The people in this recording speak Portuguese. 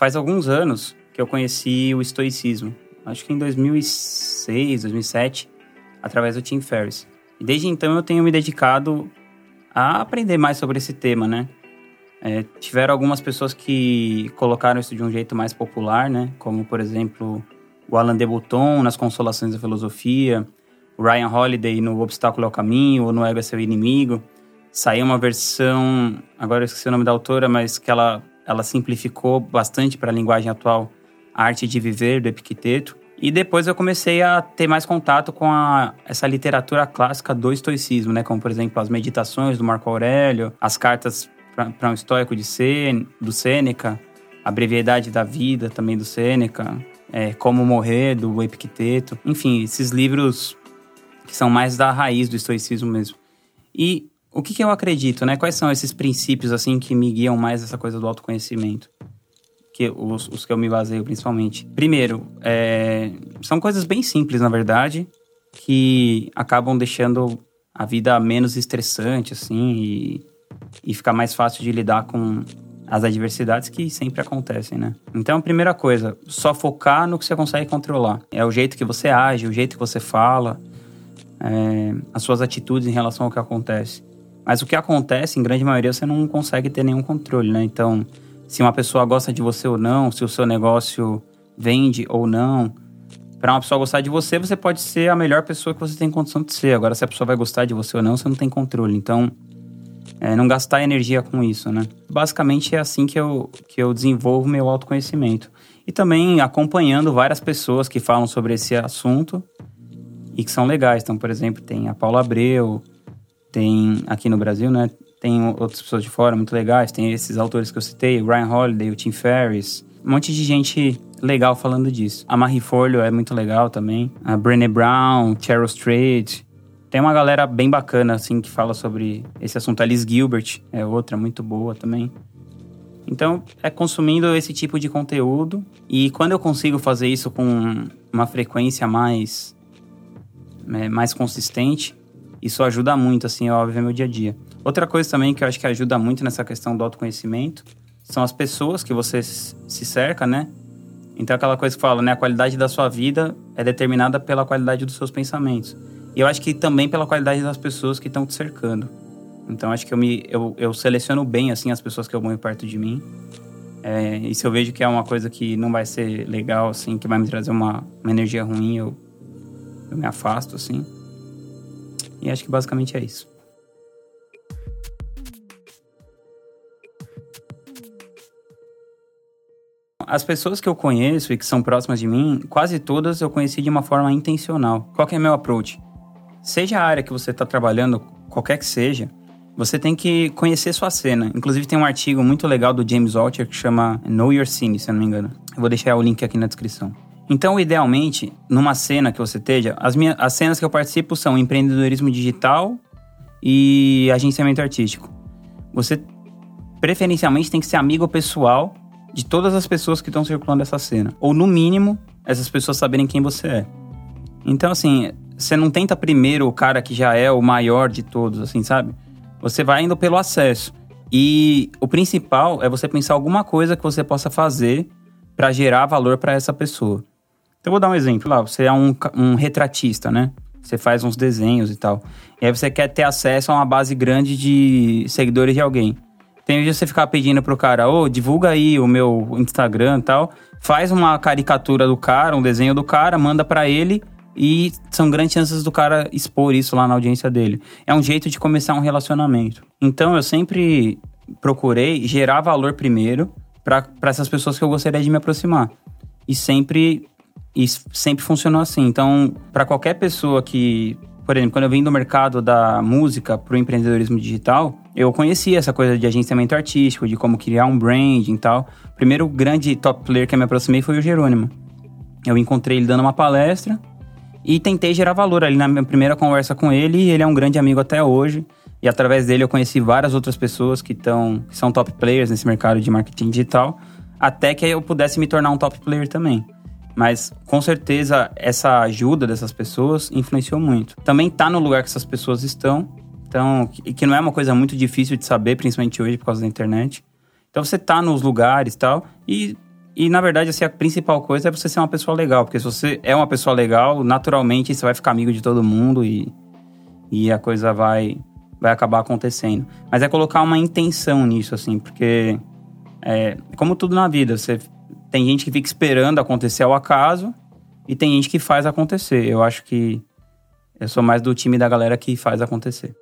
Faz alguns anos que eu conheci o estoicismo. Acho que em 2006, 2007, através do Tim Ferriss. E desde então eu tenho me dedicado a aprender mais sobre esse tema, né? É, tiveram algumas pessoas que colocaram isso de um jeito mais popular, né? Como, por exemplo, o Alan de Botton nas Consolações da Filosofia, o Ryan Holiday no Obstáculo ao Caminho, ou no Ego é Seu Inimigo. Saiu uma versão, agora eu esqueci o nome da autora, mas que ela, ela simplificou bastante para a linguagem atual a arte de viver do Epicteto. E depois eu comecei a ter mais contato com a, essa literatura clássica do estoicismo, né? Como, por exemplo, as meditações do Marco Aurélio, as cartas para um estoico de Sen, do Sêneca, a brevidade da vida também do Sêneca, é, Como Morrer, do Epicteto. Enfim, esses livros que são mais da raiz do estoicismo mesmo. E o que, que eu acredito, né? Quais são esses princípios, assim, que me guiam mais essa coisa do autoconhecimento? que os, os que eu me baseio principalmente. Primeiro, é, são coisas bem simples, na verdade, que acabam deixando a vida menos estressante, assim, e, e ficar mais fácil de lidar com as adversidades que sempre acontecem, né? Então, primeira coisa, só focar no que você consegue controlar. É o jeito que você age, o jeito que você fala, é, as suas atitudes em relação ao que acontece. Mas o que acontece, em grande maioria, você não consegue ter nenhum controle, né? Então, se uma pessoa gosta de você ou não, se o seu negócio vende ou não. Para uma pessoa gostar de você, você pode ser a melhor pessoa que você tem condição de ser. Agora, se a pessoa vai gostar de você ou não, você não tem controle. Então, é, não gastar energia com isso, né? Basicamente é assim que eu, que eu desenvolvo meu autoconhecimento. E também acompanhando várias pessoas que falam sobre esse assunto e que são legais. Então, por exemplo, tem a Paula Abreu, tem aqui no Brasil, né? Tem outras pessoas de fora muito legais, tem esses autores que eu citei, o Ryan Holiday, o Tim Ferriss, um monte de gente legal falando disso. A Marie Forleo é muito legal também, a Brené Brown, Cheryl Strait. Tem uma galera bem bacana, assim, que fala sobre esse assunto. A Liz Gilbert é outra muito boa também. Então, é consumindo esse tipo de conteúdo. E quando eu consigo fazer isso com uma frequência mais, é, mais consistente, isso ajuda muito, assim, a viver meu dia a dia. Outra coisa também que eu acho que ajuda muito nessa questão do autoconhecimento são as pessoas que você se cerca, né? Então, aquela coisa que fala, né? A qualidade da sua vida é determinada pela qualidade dos seus pensamentos. E eu acho que também pela qualidade das pessoas que estão te cercando. Então, acho que eu, me, eu, eu seleciono bem, assim, as pessoas que eu vou perto de mim. É, e se eu vejo que é uma coisa que não vai ser legal, assim, que vai me trazer uma, uma energia ruim, eu, eu me afasto, assim. E acho que basicamente é isso. As pessoas que eu conheço e que são próximas de mim, quase todas eu conheci de uma forma intencional. Qual que é meu approach? Seja a área que você está trabalhando, qualquer que seja, você tem que conhecer sua cena. Inclusive tem um artigo muito legal do James Altucher que chama Know Your Scene, se eu não me engano. Eu vou deixar o link aqui na descrição. Então, idealmente, numa cena que você esteja, as, minhas, as cenas que eu participo são empreendedorismo digital e agenciamento artístico. Você preferencialmente tem que ser amigo pessoal de todas as pessoas que estão circulando essa cena. Ou, no mínimo, essas pessoas saberem quem você é. Então, assim, você não tenta primeiro o cara que já é o maior de todos, assim, sabe? Você vai indo pelo acesso. E o principal é você pensar alguma coisa que você possa fazer para gerar valor para essa pessoa. Então, vou dar um exemplo. Lá, você é um, um retratista, né? Você faz uns desenhos e tal. E aí você quer ter acesso a uma base grande de seguidores de alguém. Tem de você ficar pedindo pro cara, ô, oh, divulga aí o meu Instagram e tal. Faz uma caricatura do cara, um desenho do cara, manda para ele e são grandes chances do cara expor isso lá na audiência dele. É um jeito de começar um relacionamento. Então eu sempre procurei gerar valor primeiro para essas pessoas que eu gostaria de me aproximar. E sempre e sempre funcionou assim. Então, para qualquer pessoa que, por exemplo, quando eu vim do mercado da música para o empreendedorismo digital, eu conhecia essa coisa de agenciamento artístico, de como criar um branding e tal. O primeiro grande top player que eu me aproximei foi o Jerônimo. Eu encontrei ele dando uma palestra e tentei gerar valor ali na minha primeira conversa com ele. Ele é um grande amigo até hoje. E através dele eu conheci várias outras pessoas que, tão, que são top players nesse mercado de marketing digital, até que eu pudesse me tornar um top player também. Mas com certeza essa ajuda dessas pessoas influenciou muito. Também tá no lugar que essas pessoas estão, então, que, que não é uma coisa muito difícil de saber, principalmente hoje por causa da internet. Então você tá nos lugares tal, e E, na verdade, assim, a principal coisa é você ser uma pessoa legal. Porque se você é uma pessoa legal, naturalmente você vai ficar amigo de todo mundo e, e a coisa vai, vai acabar acontecendo. Mas é colocar uma intenção nisso, assim, porque... É, como tudo na vida, você tem gente que fica esperando acontecer ao acaso e tem gente que faz acontecer. Eu acho que eu sou mais do time da galera que faz acontecer.